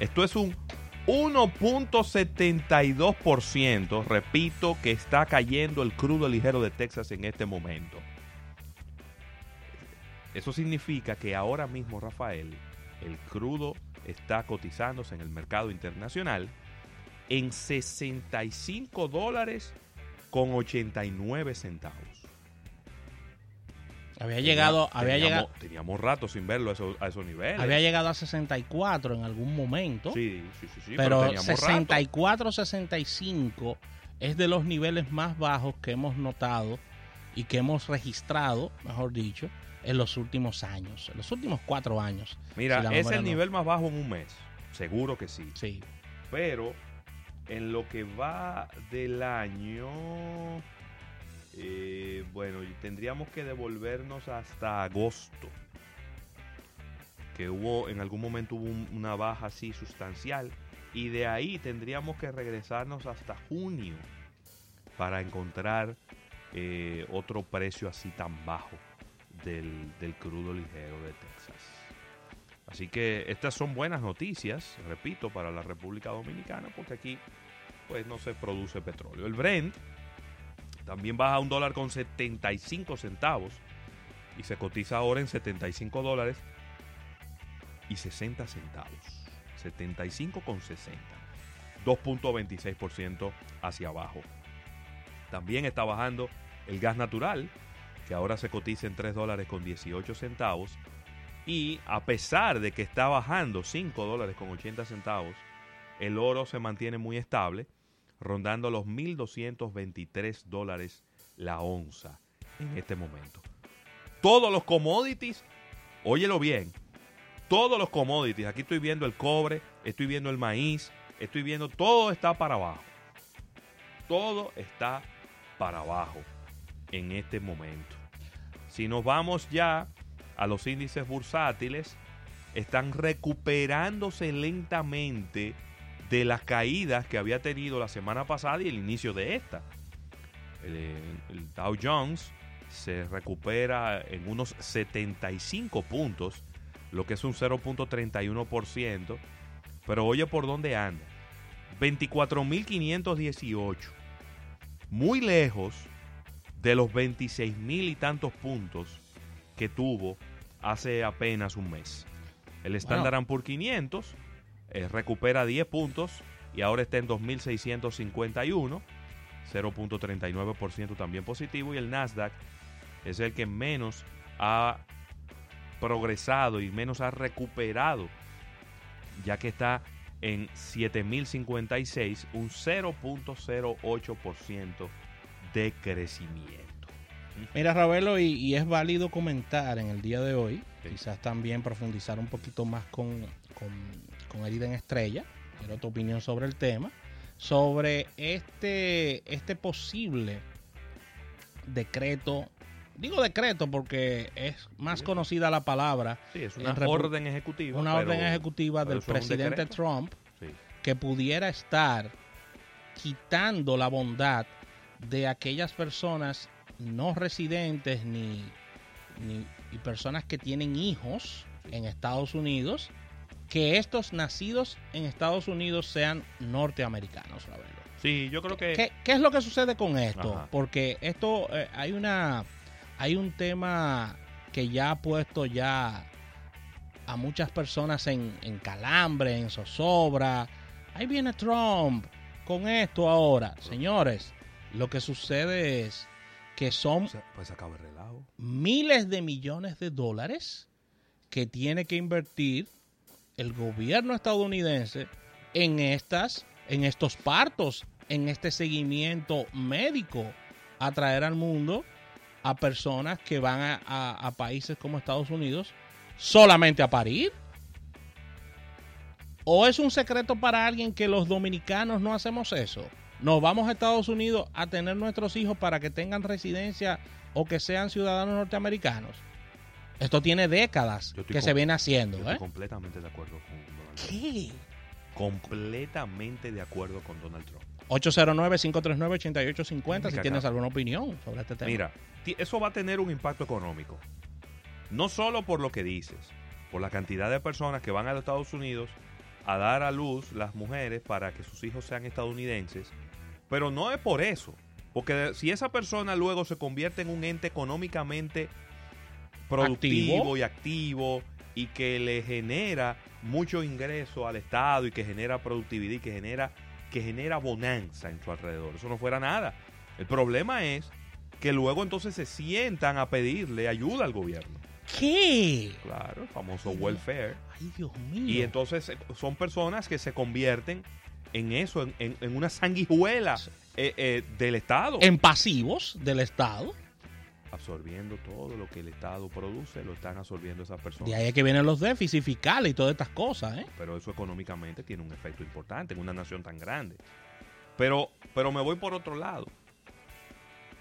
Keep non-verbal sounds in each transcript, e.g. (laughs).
Esto es un 1.72%, repito, que está cayendo el crudo ligero de Texas en este momento. Eso significa que ahora mismo, Rafael, el crudo está cotizándose en el mercado internacional en 65 dólares con 89 centavos. Había llegado, había teníamos, llegado, teníamos rato sin verlo a esos, a esos niveles. había llegado a 64 en algún momento, Sí, sí, sí, sí, pero, teníamos rato. 64, 65 es de los niveles más bajos que hemos notado y que hemos registrado, mejor dicho, en los últimos años, en los últimos cuatro años. Mira, si es el no- nivel más bajo en un mes. Seguro que sí. Sí. Pero en lo que va del año, tendríamos que devolvernos hasta agosto. Que hubo, en algún momento hubo un- una baja así sustancial. Y de ahí tendríamos que regresarnos hasta junio para encontrar eh, otro precio así tan bajo del, del crudo ligero de Texas. Así que estas son buenas noticias, repito, para la República Dominicana, porque aquí pues no se produce petróleo. El Brent también baja a un dólar con 75 centavos y se cotiza ahora en 75 dólares y 60 centavos. 75 con 60. 2.26% hacia abajo. También está bajando el gas natural, que ahora se cotiza en 3 dólares con 18 centavos. Y a pesar de que está bajando 5 dólares con 80 centavos, el oro se mantiene muy estable, rondando los 1.223 dólares la onza en este momento. Todos los commodities, óyelo bien, todos los commodities, aquí estoy viendo el cobre, estoy viendo el maíz, estoy viendo, todo está para abajo. Todo está para abajo en este momento. Si nos vamos ya a los índices bursátiles, están recuperándose lentamente de las caídas que había tenido la semana pasada y el inicio de esta. El, el Dow Jones se recupera en unos 75 puntos, lo que es un 0.31%, pero oye por dónde anda. 24.518. Muy lejos de los 26 mil y tantos puntos que tuvo hace apenas un mes. El Standard Poor's 500 eh, recupera 10 puntos y ahora está en 2.651, 0.39% también positivo. Y el Nasdaq es el que menos ha progresado y menos ha recuperado, ya que está en 7.056, un 0.08% de crecimiento. Mira, Ravelo, y, y es válido comentar en el día de hoy, Sí. quizás también profundizar un poquito más con, con, con Herida en Estrella, quiero tu opinión sobre el tema, sobre este, este posible decreto, digo decreto porque es más Sí. conocida la palabra, Sí, es una orden ejecutiva. una pero- orden ejecutiva del presidente. Trump Sí. que pudiera estar quitando la bondad de aquellas personas no residentes ni, ni- y personas que tienen hijos en Estados Unidos, que estos nacidos en Estados Unidos sean norteamericanos, Ravelo. Sí, yo creo que... ¿Qué, qué es lo que sucede con esto? Ajá. Porque esto eh, hay una hay un tema que ya ha puesto ya a muchas personas en, en calambre, en zozobra. Ahí viene Trump con esto ahora. Señores, lo que sucede es que son Pues, pues acaba el relajo. miles de millones de dólares que tiene que invertir el gobierno estadounidense en estas en estos partos, en este seguimiento médico a traer al mundo a personas que van a, a- a países como Estados Unidos solamente a parir. ¿O es un secreto para alguien que los dominicanos no hacemos eso? Nos vamos a Estados Unidos a tener nuestros hijos para que tengan residencia o que sean ciudadanos norteamericanos. Esto tiene décadas que se viene haciendo. Yo estoy ¿eh? completamente de acuerdo con Donald Trump. ¿Qué? Completamente de acuerdo con Donald Trump. 809-539-8850 si tienes alguna opinión sobre este tema. Mira, eso va a tener un impacto económico. No solo por lo que dices, por la cantidad de personas que van a los Estados Unidos a dar a luz las mujeres para que sus hijos sean estadounidenses, pero no es por eso. Porque si esa persona luego se convierte en un ente económicamente productivo Activo. y activo y que le genera mucho ingreso al Estado y que genera productividad y que genera, que genera bonanza en su alrededor. Eso no fuera nada. El problema es que luego entonces se sientan a pedirle ayuda al gobierno. ¿Qué? Claro, el famoso welfare. Ay, Dios mío. Y entonces eh, son personas que se convierten en eso, en, en- en una sanguijuela eh, eh, del Estado. en pasivos del Estado. Absorbiendo todo lo que el Estado produce, lo están absorbiendo esas personas. De ahí es que vienen los déficits fiscales y todas estas cosas, ¿eh? Pero eso económicamente tiene un efecto importante en una nación tan grande. Pero, pero me voy por otro lado.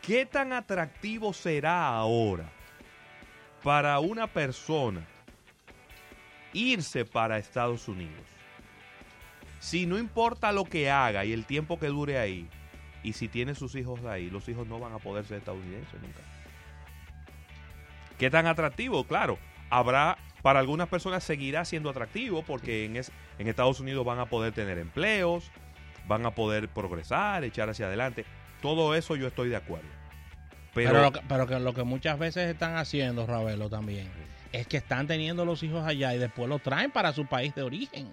¿Qué tan atractivo será ahora para una persona irse para Estados Unidos? Si no importa lo que haga y el tiempo que dure ahí, y si tiene sus hijos ahí, los hijos no van a poder ser estadounidenses nunca. ¿Qué tan atractivo? Claro, habrá, para algunas personas seguirá siendo atractivo porque en, es- en Estados Unidos van a poder tener empleos, van a poder progresar, echar hacia adelante. Todo eso yo estoy de acuerdo. Pero, Pero, lo, que, pero que lo que muchas veces están haciendo, Ravelo, también, es que están teniendo los hijos allá y después los traen para su país de origen.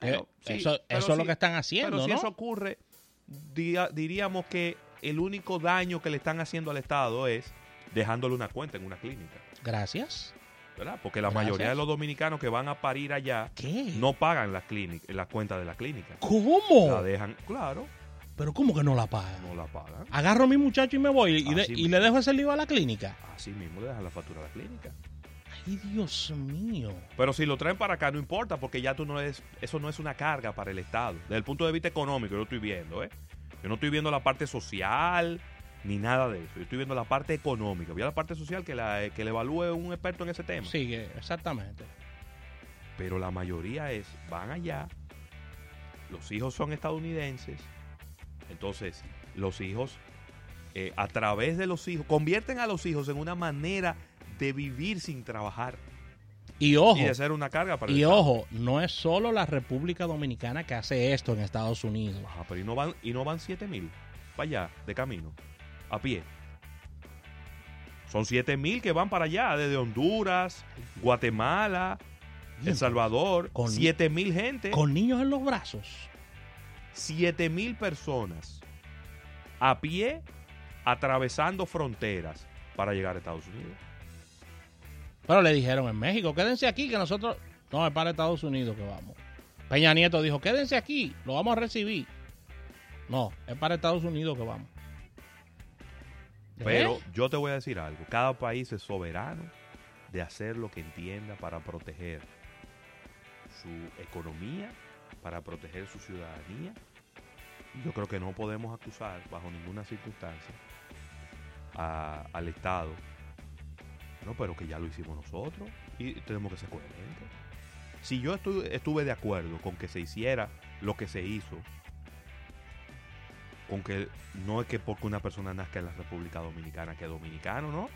Bueno, Eh, sí, eso eso es lo que están haciendo, pero si ¿no? eso ocurre, diría- diríamos que el único daño que le están haciendo al Estado es dejándole una cuenta en una clínica. Gracias. ¿verdad? Porque la Gracias. mayoría de los dominicanos que van a parir allá ¿Qué? no pagan la, clínica, la cuenta de la clínica. ¿Cómo? La dejan, claro, Pero ¿cómo que no la pagan? no la pagan. Agarro a mi muchacho y me voy y, de- le dejo ese lío a la clínica. Así mismo le dejan la factura a la clínica. Ay, Dios mío. Pero si lo traen para acá no importa porque ya tú no es, eso no es una carga para el Estado. Desde el punto de vista económico yo lo estoy viendo, ¿eh? Yo no estoy viendo la parte social ni nada de eso. Yo estoy viendo la parte económica. Voy a la parte social que, la, que le evalúe un experto en ese tema. Sigue, exactamente. Pero la mayoría es, van allá, los hijos son estadounidenses, entonces los hijos, eh, a través de los hijos, convierten a los hijos en una manera de vivir sin trabajar Y ojo, y de ser una carga para y ojo, no es solo la República Dominicana que hace esto en Estados Unidos. Ajá, pero y no van, y no van 7 mil para allá, de camino, a pie. Son 7 mil que van para allá, desde Honduras, Guatemala, El Salvador. Con- 7 mil gente. Con niños en los brazos. 7 mil personas a pie atravesando fronteras para llegar a Estados Unidos. Pero le dijeron en México, quédense aquí que nosotros... No, es para Estados Unidos que vamos. Peña Nieto dijo, quédense aquí, lo vamos a recibir. No, es para Estados Unidos que vamos. Pero yo te voy a decir algo. Cada país es soberano de hacer lo que entienda para proteger su economía, para proteger su ciudadanía. Yo creo que no podemos acusar bajo ninguna circunstancia al Estado. No, pero que ya lo hicimos nosotros y tenemos que ser coherentes. Si yo estu- estuve de acuerdo con que se hiciera lo que se hizo, con que no es que porque una persona nazca en la República Dominicana que es dominicano, ¿no?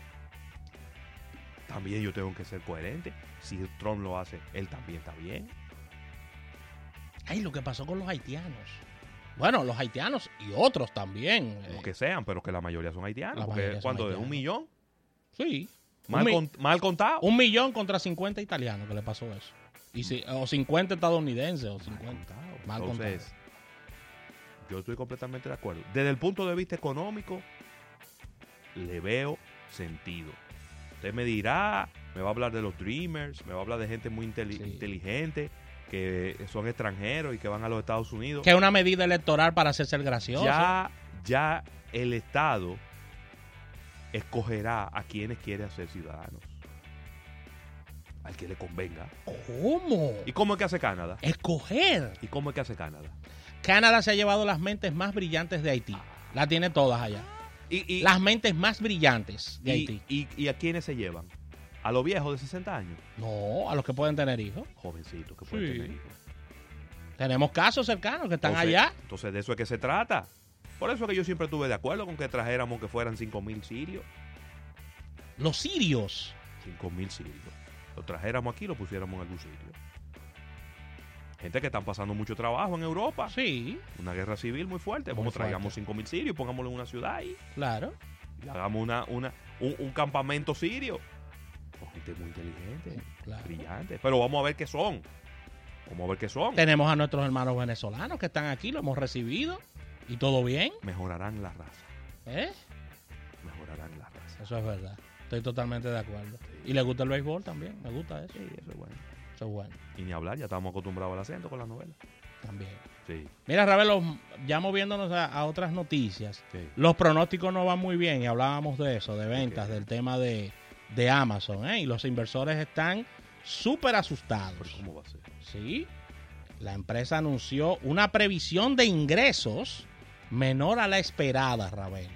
También yo tengo que ser coherente. Si Trump lo hace, él también está bien. Ay, lo que pasó con los haitianos. Bueno, los haitianos y otros también. Eh, que sean, pero que la mayoría son haitianos. La porque cuando de un millón, sí. mal, un, mi- con- mal contado. un millón contra 50 italianos que le pasó eso. Y si, o 50 estadounidenses o Mal 50. contado. Mal Entonces, yo estoy completamente de acuerdo. Desde el punto de vista económico, le veo sentido. Usted me dirá, me va a hablar de los Dreamers, me va a hablar de gente muy Sí. inteligente, que son extranjeros y que van a los Estados Unidos. Que es una medida electoral para hacerse el gracioso. ya, ya el Estado escogerá a quienes quiere hacer ciudadanos. Al que le convenga. ¿Cómo? ¿Y cómo es que hace Canadá? Escoger. ¿Y cómo es que hace Canadá? Canadá se ha llevado las mentes más brillantes de Haití. Las tiene todas allá. Y, y- Las mentes más brillantes de y, Haití. y- y a quiénes se llevan? ¿A los viejos de 60 años? No, a los que pueden tener hijos. Jovencitos que pueden Sí. tener hijos. Tenemos casos cercanos que están Entonces- allá. Entonces de eso es que se trata. Por eso es que yo siempre estuve de acuerdo con que trajéramos que fueran 5 mil sirios. Los sirios. 5 mil sirios. Lo trajéramos aquí y lo pusiéramos en algún sitio. Gente que están pasando mucho trabajo en Europa. Sí, Una guerra civil muy fuerte. Muy Vamos, traigamos fuerte. 5.000 sirios pongámoslo en una ciudad ahí. claro. Y hagamos una, una, un, un campamento sirio. Con gente muy inteligente, claro. brillante. Pero vamos a ver qué son. Vamos a ver qué son. Tenemos a nuestros hermanos venezolanos que están aquí, lo hemos recibido y todo bien. Mejorarán la raza. ¿eh? Mejorarán la raza. Eso es verdad. Estoy totalmente de acuerdo. Y le gusta el béisbol también, me gusta eso. Sí, eso es bueno. Y ni hablar, ya estamos acostumbrados al acento con las novelas. también. Sí, Mira, Ravelo, ya moviéndonos a, a otras noticias. sí. Los pronósticos no van muy bien y hablábamos de eso, de ventas, del tema de, de Amazon, ¿eh? Y los inversores están súper Pero asustados. ¿cómo va a ser? Sí, la empresa anunció una previsión de ingresos menor a la esperada, Ravelo.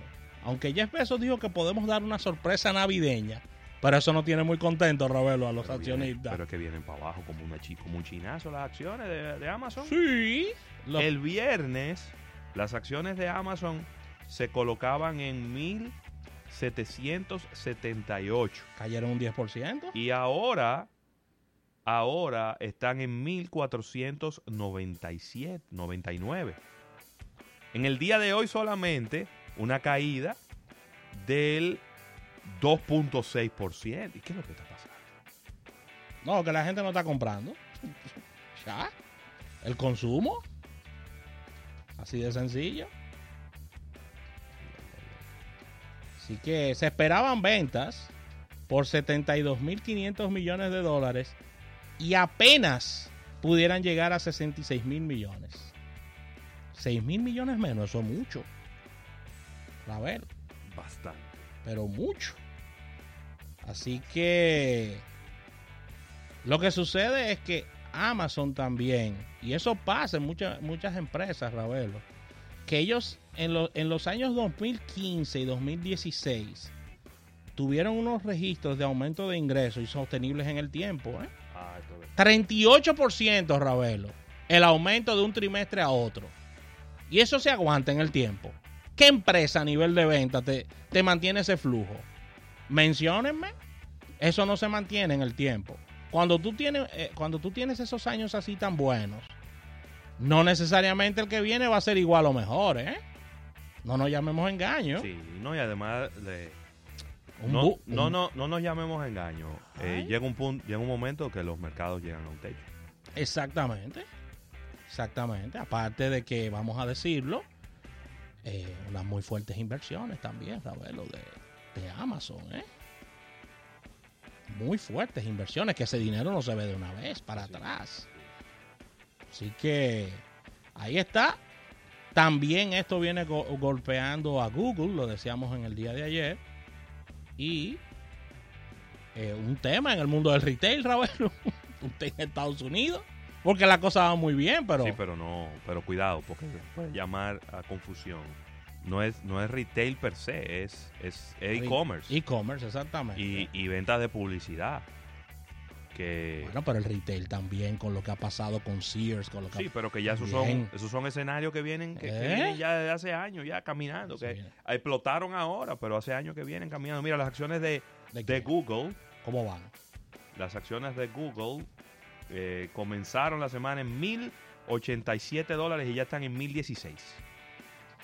Aunque Jeff Bezos dijo que podemos dar una sorpresa navideña, pero eso no tiene muy contento, Ravelo, a los Pero vienen- accionistas. pero es que vienen para abajo como, una como un chinazo las acciones de, de Amazon. Sí, El viernes, las acciones de Amazon se colocaban en 1778 cayeron un 10%. y ahora ahora están en 1497, 99. En el día de hoy solamente una caída del 2.6%. ¿Y qué es lo que está pasando? No, que la gente no está comprando. (laughs) Ya. El consumo. Así de sencillo. Así que se esperaban ventas por 72.500 millones de dólares y apenas pudieran llegar a 66 mil millones. 6 mil millones menos, eso es mucho. A ver, Bastante. Pero mucho. Así que lo que sucede es que Amazon también, y eso pasa en muchas, muchas empresas, Ravelo, que ellos en, lo- en los años 2015 y 2016 tuvieron unos registros de aumento de ingresos y sostenibles en el tiempo. ¿eh? Ah, esto es- 38%, Ravelo, el aumento de un trimestre a otro. Y eso se aguanta en el tiempo. ¿Qué empresa a nivel de venta te, te mantiene ese flujo? Menciónenme. Eso no se mantiene en el tiempo. Cuando tú, tienes, eh, cuando tú tienes esos años así tan buenos, no necesariamente el que viene va a ser igual o mejor, ¿eh? No nos llamemos engaño. Sí, no, y además de- Un no, no, no, no nos llamemos engaño. Eh, llega un punto, llega un momento que los mercados llegan a un techo. Exactamente. Exactamente. Aparte de que, vamos a decirlo, eh, unas muy fuertes inversiones también, Ravelo, de, de Amazon, ¿eh? Muy fuertes inversiones, que ese dinero no se ve de una vez para Sí. atrás. Así que ahí está. También esto viene go- golpeando a Google, lo decíamos en el día de ayer. Y eh, un tema en el mundo del retail, Ravelo. (laughs) Usted en Estados Unidos. Porque la cosa va muy bien, pero. Sí, pero no, pero cuidado, porque puede llamar a confusión. No es, no es retail per se, es, es e-commerce E-commerce, exactamente. y, y ventas de publicidad. Que Bueno, pero el retail también, con lo que ha pasado con Sears, con lo que sí, ha- pero que ya esos Bien. son, esos son escenarios que vienen, que, que ¿Eh? vienen ya desde hace años, ya caminando, que explotaron ahora, pero hace años que vienen caminando. Mira, las acciones de, ¿De? Google, ¿Cómo van? las acciones de Google eh, comenzaron la semana en 1087 dólares y ya están en 1016.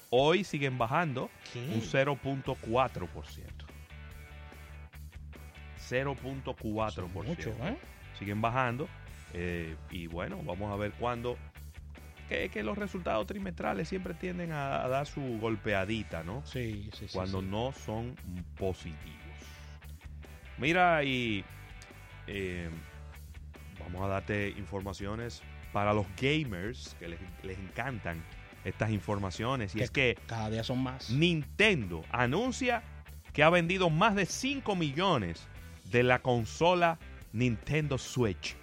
Hoy siguen bajando un 0.4%. 0.4%. Mucho, ¿eh? Siguen bajando. eh, y bueno, vamos a ver cuándo. Que, que los resultados trimestrales siempre tienden a, a dar su golpeadita, ¿no? Sí, sí, sí. cuando sí. no son positivos. Mira, y eh, vamos a darte informaciones para los gamers que les, les encantan estas informaciones. Y Que- es que Cada día son más. Nintendo anuncia que ha vendido más de 5 millones de la consola Nintendo Switch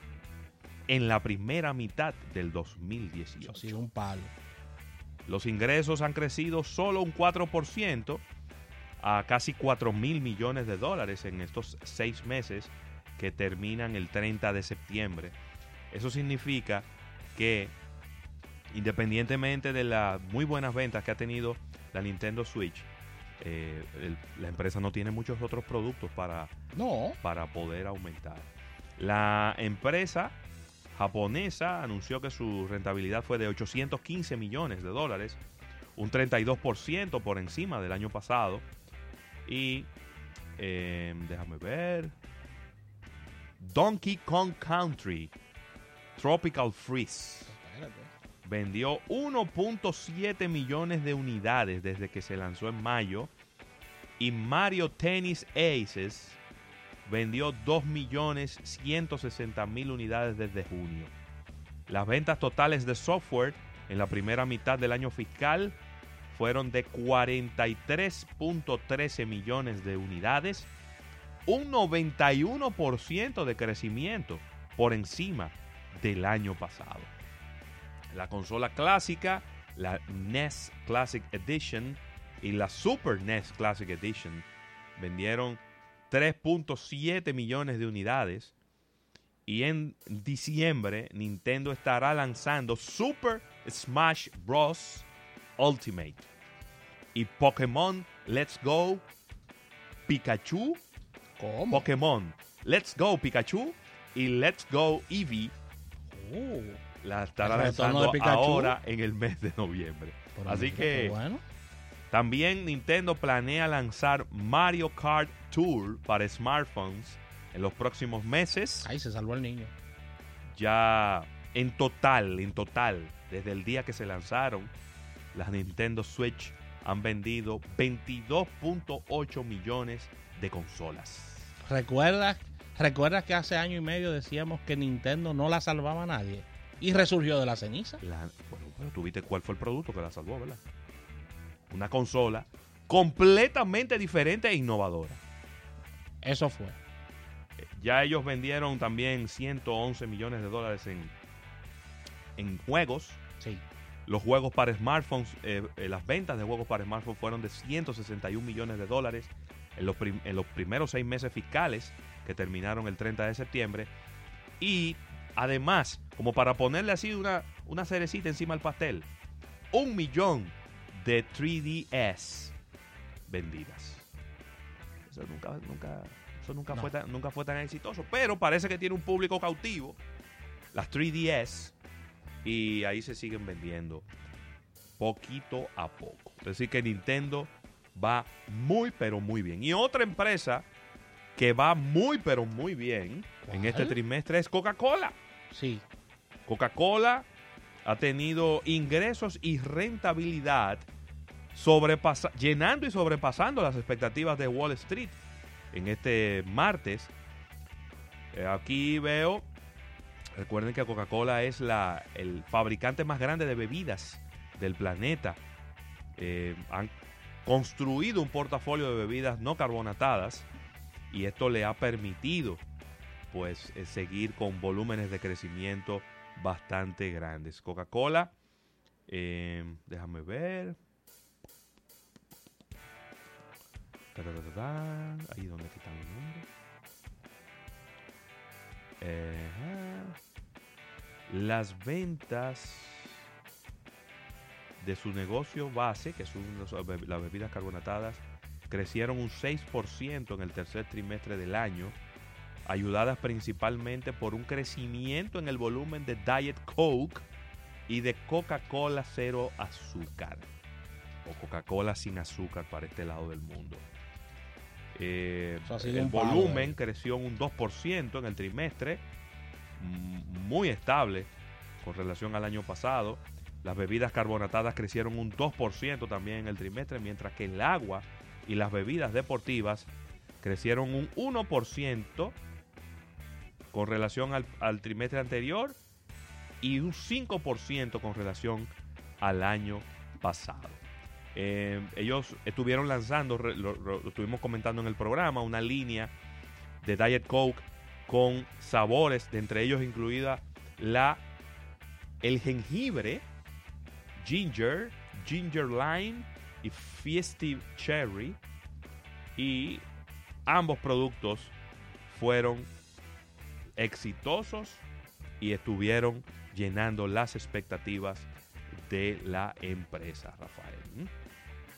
en la primera mitad del Eso 2018. ha sido un palo. Los ingresos han crecido solo un 4% a casi 4 mil millones de dólares en estos seis meses que terminan el 30 de septiembre. Eso significa que independientemente de las muy buenas ventas que ha tenido la Nintendo Switch, eh, el- la empresa no tiene muchos otros productos para, No, para poder aumentar. La empresa japonesa anunció que su rentabilidad fue de 815 millones de dólares, un 32% por encima del año pasado. Y eh, déjame ver. Donkey Kong Country Tropical Freeze. Vendió 1.7 millones de unidades desde que se lanzó en mayo. Y Mario Tennis Aces vendió 2.160.000 unidades desde junio. Las ventas totales de software en la primera mitad del año fiscal fueron de 43.13 millones de unidades, un 91% de crecimiento por encima del año pasado. La consola clásica, la NES Classic Edition y la Super NES Classic Edition vendieron 3.7 millones de unidades. Y en diciembre Nintendo estará lanzando Super Smash Bros. Ultimate y Pokémon Let's Go Pikachu. ¿Cómo? Pokémon Let's Go Pikachu y Let's Go Eevee Uh, la estará lanzando ahora en el mes de noviembre. Así que bueno. también Nintendo planea lanzar Mario Kart Tour para smartphones en los próximos meses. Ay, se salvó el niño. Ya en total, en total, desde el día que se lanzaron, las Nintendo Switch han vendido 22.8 millones de consolas. ¿Recuerdas, ¿Recuerdas que hace año y medio decíamos que Nintendo no la salvaba a nadie? Y resurgió de la ceniza. La- bueno, pero tú viste cuál fue el producto que la salvó, ¿verdad? Una consola completamente diferente e innovadora. Eso fue. Ya ellos vendieron también 111 millones de dólares en, en juegos. Sí. Los juegos para smartphones, eh, eh, las ventas de juegos para smartphones fueron de 161 millones de dólares en los, prim- en los primeros seis meses fiscales que terminaron el 30 de septiembre. Y además, como para ponerle así una, una cerecita encima del pastel, un millón de 3DS vendidas. Eso nunca, nunca, eso nunca, No. fue tan, nunca fue tan exitoso, pero parece que tiene un público cautivo. Las 3DS y ahí se siguen vendiendo poquito a poco. Es decir, que Nintendo va muy, pero muy bien. Y otra empresa que va muy, pero muy bien en este trimestre es Coca-Cola. Sí. Coca-Cola ha tenido ingresos y rentabilidad llenando y sobrepasando las expectativas de Wall Street en este martes. Eh, aquí veo, recuerden que Coca-Cola es la, el fabricante más grande de bebidas del planeta. Eh, han construido un portafolio de bebidas no carbonatadas y esto le ha permitido pues eh, seguir con volúmenes de crecimiento bastante grandes. Coca-Cola, eh, déjame ver. Ahí donde números. Eh, ah. las ventas de su negocio base, que son los- las bebidas carbonatadas, crecieron un 6% en el tercer trimestre del año, ayudadas principalmente por un crecimiento en el volumen de Diet Coke y de Coca-Cola cero azúcar, o Coca-Cola sin azúcar para este lado del mundo. Eh, el palo, volumen eh. creció un 2% en el trimestre, muy estable con relación al año pasado. Las bebidas carbonatadas crecieron un 2% también en el trimestre, mientras que el agua y las bebidas deportivas crecieron un 1% con relación al, trimestre anterior y un 5% con relación al año pasado. Eh, ellos estuvieron lanzando, lo estuvimos comentando en el programa, una línea de Diet Coke con sabores, de entre ellos incluida la el jengibre, ginger, ginger lime y festive cherry. Y ambos productos fueron exitosos y estuvieron llenando las expectativas de la empresa, Rafael. ¿Mm?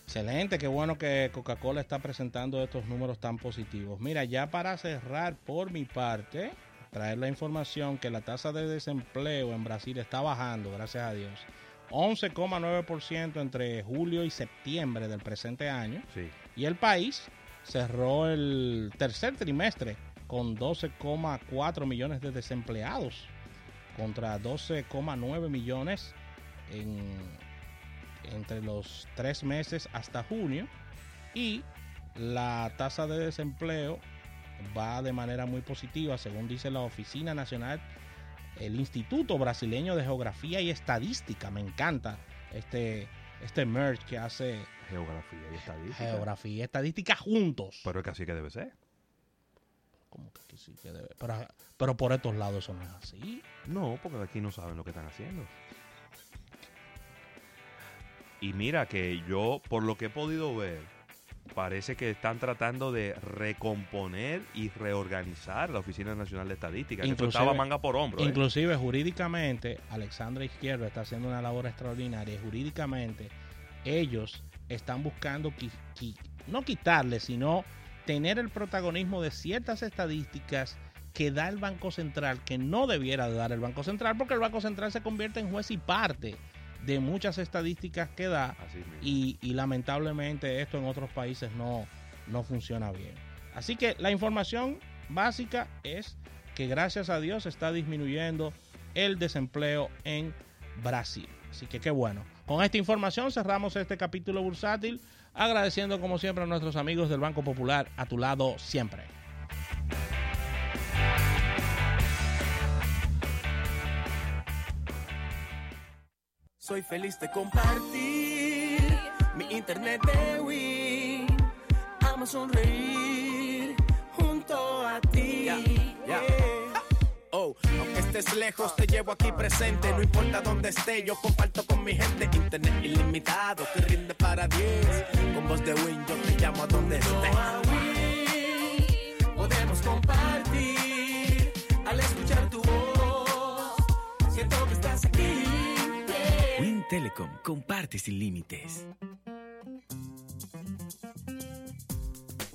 Excelente, qué bueno que Coca-Cola está presentando estos números tan positivos. Mira, ya para cerrar por mi parte, traer la información que la tasa de desempleo en Brasil está bajando, gracias a Dios. 11,9% entre julio y septiembre del presente año. Sí. Y el país cerró el tercer trimestre con 12,4 millones de desempleados contra 12,9 millones en, entre los tres meses hasta junio. Y la tasa de desempleo va de manera muy positiva, según dice la Oficina Nacional, el Instituto Brasileño de Geografía y Estadística. Me encanta este, este merge que hace Geografía y estadística. geografía y estadística juntos. Pero es que así que debe ser. Como que aquí sí que debe- Pero, pero por estos lados eso no es así. No, porque aquí no saben lo que están haciendo. Y mira que yo, por lo que he podido ver, parece que están tratando de recomponer y reorganizar la Oficina Nacional de Estadística. Que Inclusive- estaba manga por hombro. ¿eh? Inclusive jurídicamente, Alexandra Izquierdo está haciendo una labor extraordinaria. Jurídicamente, ellos están buscando qui- qui- no quitarle, sino tener el protagonismo de ciertas estadísticas que da el Banco Central, que no debiera de dar el Banco Central, porque el Banco Central se convierte en juez y parte de muchas estadísticas que da Así mismo. y, y lamentablemente esto en otros países no, no funciona bien. Así que la información básica es que gracias a Dios está disminuyendo el desempleo en Brasil. Así que qué bueno. Con esta información cerramos este capítulo bursátil, agradeciendo como siempre a nuestros amigos del Banco Popular a tu lado siempre. Soy feliz de compartir mi internet de Wii. Amo sonreír junto a ti. Yeah. Oh, aunque estés lejos, te llevo aquí presente. No importa dónde esté, yo comparto con mi gente. Internet ilimitado que rinde para 10. Con voz de Win, yo te llamo a donde estés. Podemos compartir al escuchar tu voz. Siento que estás aquí. Telecom, comparte sin límites.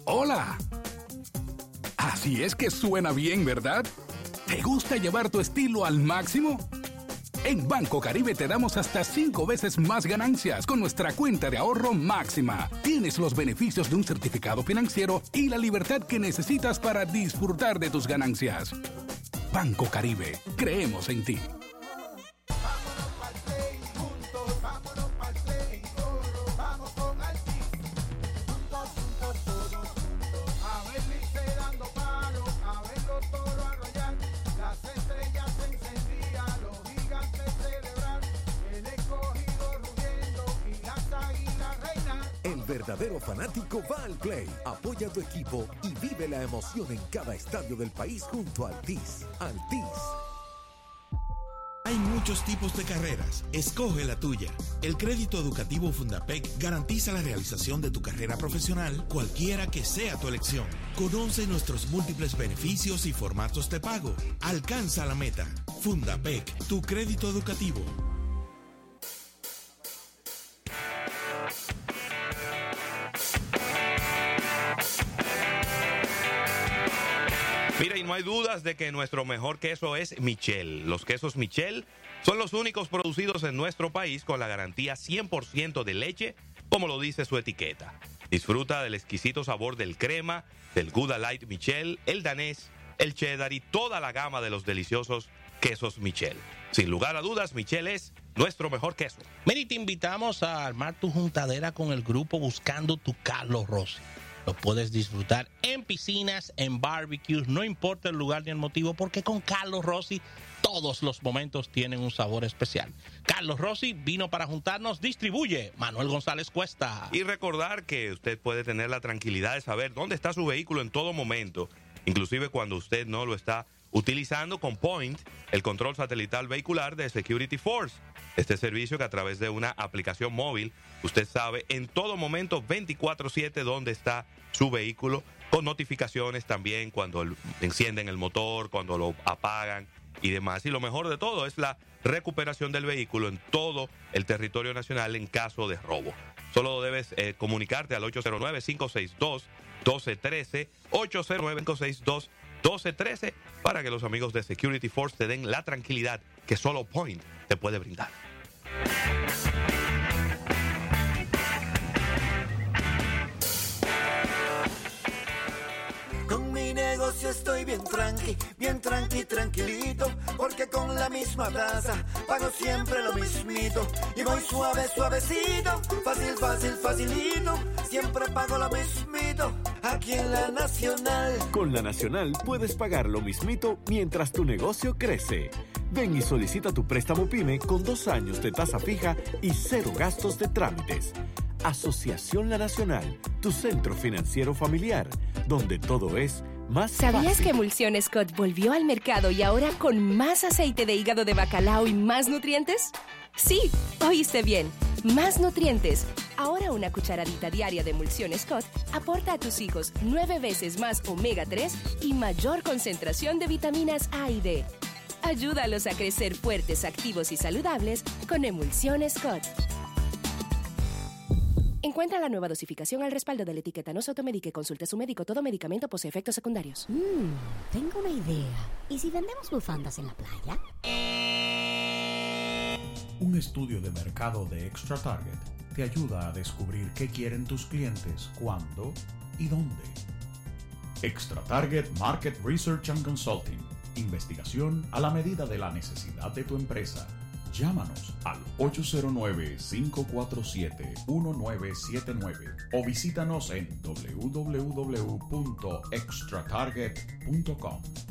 Hola. Así es que suena bien, ¿verdad? ¿Te gusta llevar tu estilo al máximo? En Banco Caribe te damos hasta cinco veces más ganancias con nuestra cuenta de ahorro máxima. Tienes los beneficios de un certificado financiero y la libertad que necesitas para disfrutar de tus ganancias. Banco Caribe, creemos en ti. Apoya tu equipo y vive la emoción en cada estadio del país junto a Altis. Altis. Hay muchos tipos de carreras. Escoge la tuya. El crédito educativo Fundapec garantiza la realización de tu carrera profesional, cualquiera que sea tu elección. Conoce nuestros múltiples beneficios y formatos de pago. Alcanza la meta. Fundapec, tu crédito educativo. No hay dudas de que nuestro mejor queso es Michel. Los quesos Michel son los únicos producidos en nuestro país con la garantía 100% de leche, como lo dice su etiqueta. Disfruta del exquisito sabor del crema, del Gouda Light Michel, el danés, el cheddar y toda la gama de los deliciosos quesos Michel. Sin lugar a dudas, Michel es nuestro mejor queso. Mira, y te invitamos a armar tu juntadera con el grupo Buscando tu Carlos Rossi. Lo puedes disfrutar en piscinas, en barbecues, no importa el lugar ni el motivo, porque con Carlos Rossi todos los momentos tienen un sabor especial. Carlos Rossi vino para juntarnos, distribuye Manuel González Cuesta. Y recordar que usted puede tener la tranquilidad de saber dónde está su vehículo en todo momento, inclusive cuando usted no lo está utilizando con Point, el control satelital vehicular de Security Force. Este servicio que a través de una aplicación móvil usted sabe en todo momento 24/7 dónde está su vehículo, con notificaciones también cuando encienden el motor, cuando lo apagan y demás. Y lo mejor de todo es la recuperación del vehículo en todo el territorio nacional en caso de robo. Solo debes eh, comunicarte al 809-562-1213, 809-562-1213 para que los amigos de Security Force te den la tranquilidad que solo Point te puede brindar. Negocio estoy bien tranqui, bien tranqui, tranquilito, porque con la misma tasa pago siempre lo mismito y voy suave, suavecito, fácil, fácil, facilito, siempre pago lo mismito aquí en la Nacional. Con la Nacional puedes pagar lo mismito mientras tu negocio crece. Ven y solicita tu préstamo PYME con dos años de tasa fija y cero gastos de trámites. Asociación La Nacional, tu centro financiero familiar, donde todo es más ¿Sabías fácil. que Emulsión Scott volvió al mercado y ahora con más aceite de hígado de bacalao y más nutrientes? Sí, oíste bien, más nutrientes. Ahora una cucharadita diaria de Emulsión Scott aporta a tus hijos nueve veces más omega 3 y mayor concentración de vitaminas A y D. Ayúdalos a crecer fuertes, activos y saludables con Emulsión Scott. Encuentra la nueva dosificación al respaldo de la etiqueta. No se automedique, consulte a su médico. Todo medicamento posee efectos secundarios. Mmm, tengo una idea. ¿Y si vendemos bufandas en la playa? Un estudio de mercado de Extra Target te ayuda a descubrir qué quieren tus clientes, cuándo y dónde. Extra Target Market Research and Consulting. Investigación a la medida de la necesidad de tu empresa. Llámanos al 809-547-1979 o visítanos en www.extratarget.com.